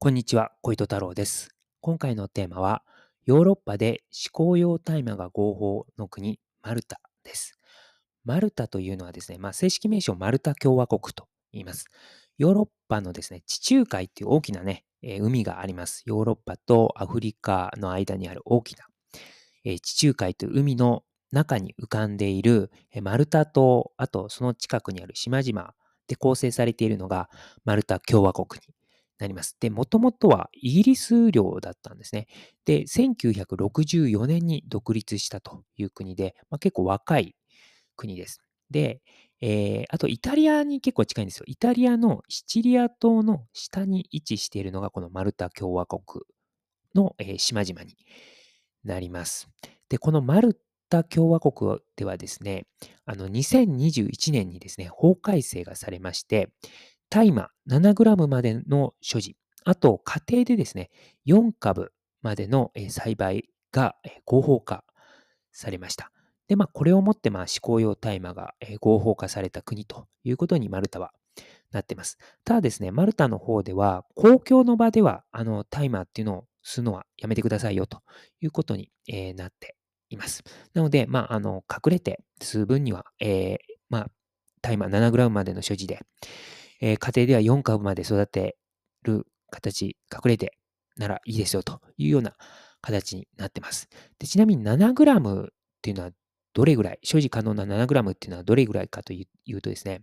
こんにちは、小糸太郎です。今回のテーマは、ヨーロッパで思考用大麻が合法の国、マルタです。マルタというのはですね、まあ、正式名称マルタ共和国と言います。ヨーロッパのですね、地中海っていう大きなね、えー海があります。ヨーロッパとアフリカの間にある大きな、えー地中海という海の中に浮かんでいるえーマルタ島、あとその近くにある島々で構成されているのがマルタ共和国になります。で、もともとはイギリス領だったんですね。で、1964年に独立したという国で、まあ、結構若い国です。で、えーあとイタリアに結構近いんですよ。イタリアのシチリア島の下に位置しているのがこのマルタ共和国の、えー島々になります。で、このマルタ共和国ではですね、あの2021年にですね、法改正がされまして、大麻 7g までの所持、あと家庭でですね、4株までの栽培が合法化されました。で、まあ、これをもって、まあ、思考用大麻が合法化された国ということにマルタはなっています。ただですね、マルタの方では、公共の場では、あの、大麻っていうのを吸うのはやめてくださいよということに、なっています。なので、まあ、あの、隠れて吸う分には、えーまあ、大麻 7g までの所持で、えー家庭では4株まで育てる形、隠れてならいいですよというような形になってます。でちなみに 7g っていうのはどれぐらい、所持可能な 7g っていうのはどれぐらいかというとですね、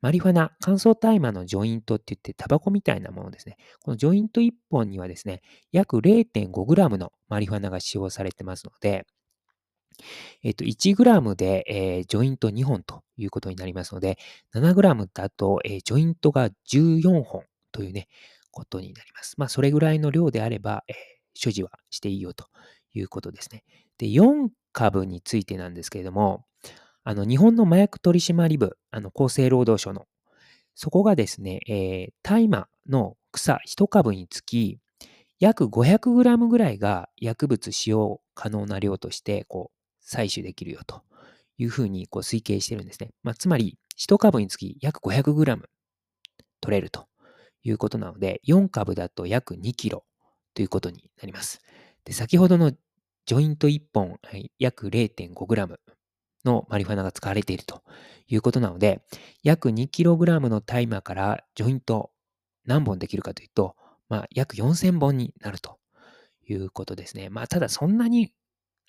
マリファナ、乾燥大麻のジョイントって言ってタバコみたいなものですね。このジョイント1本にはですね、約 0.5g のマリファナが使用されてますので、えっと、1g で、えージョイント2本ということになりますので、7g だと、えージョイントが14本というね、ことになります。まあ、それぐらいの量であれば、えー所持はしていいよということですね。で、4株についてなんですけれども、あの、日本の麻薬取締部、あの、厚生労働省の、そこがですね、えー大麻の草1株につき、約 500g ぐらいが薬物使用可能な量として、こう、採取できるよというふうにこう推計してるんですね。まあ、つまり、1株につき約 500g 取れるということなので、4株だと約 2kg ということになります。で、先ほどのジョイント1本、はい約 0.5g のマリファナが使われているということなので、約 2kg の大麻からジョイント何本できるかというと、まあ、約4000本になるということですね。まあ、ただそんなに、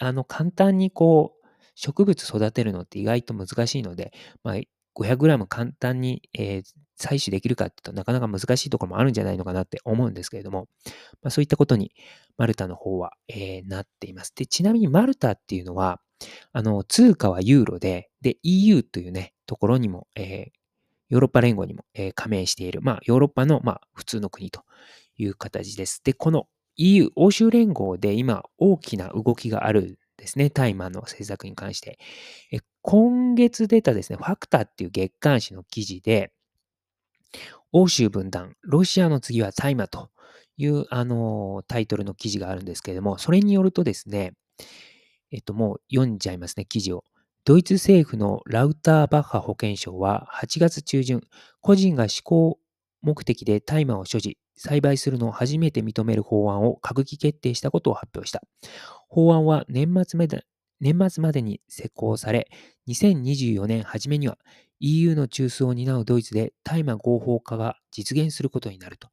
あの、簡単にこう、植物育てるのって意外と難しいので、まあ、500g 簡単に、えー採取できるかっていうとなかなか難しいところもあるんじゃないのかなって思うんですけれども、まあ、そういったことにマルタの方は、えーなっています。で、ちなみにマルタっていうのは、あの、通貨はユーロで、で、EU というね、ところにも、えーヨーロッパ連合にも、えー加盟している、まあ、ヨーロッパの、まあ、普通の国という形です。で、この EU、欧州連合で今、大きな動きがあるんですね。大麻の政策に関して。今月出たですね、ファクターっていう月刊誌の記事で、欧州分断、ロシアの次は大麻という、あのタイトルの記事があるんですけれども、それによるとですね、えっと、もう読んじゃいますね、記事を。ドイツ政府のラウターバッハ保健相は8月中旬、個人が思考目的で大麻を所持、栽培するのを初めて認める法案を閣議決定したことを発表した。法案は年末まで年末までに施行され、2024年初めには EU の中枢を担うドイツで大麻合法化が実現することになると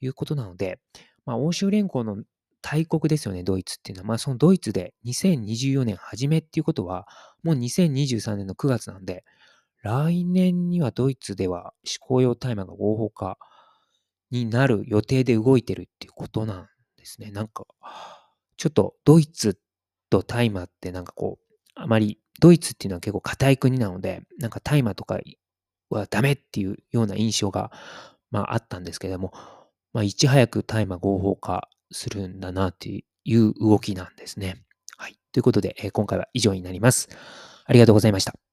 いうことなので、まあ、欧州連合の大国ですよね、ドイツっていうのは。まあ、そのドイツで2024年初めっていうことは、もう2023年の9月なんで、来年にはドイツでは思考用大麻が合法化になる予定で動いてるっていうことなんですね。なんか、ちょっとドイツと大麻ってなんかこう、あまり、ドイツっていうのは結構硬い国なので、なんか大麻とかはダメっていうような印象が、まああったんですけれども、まあいち早く大麻合法化するんだなっていう動きなんですね。はい。ということで、えー今回は以上になります。ありがとうございました。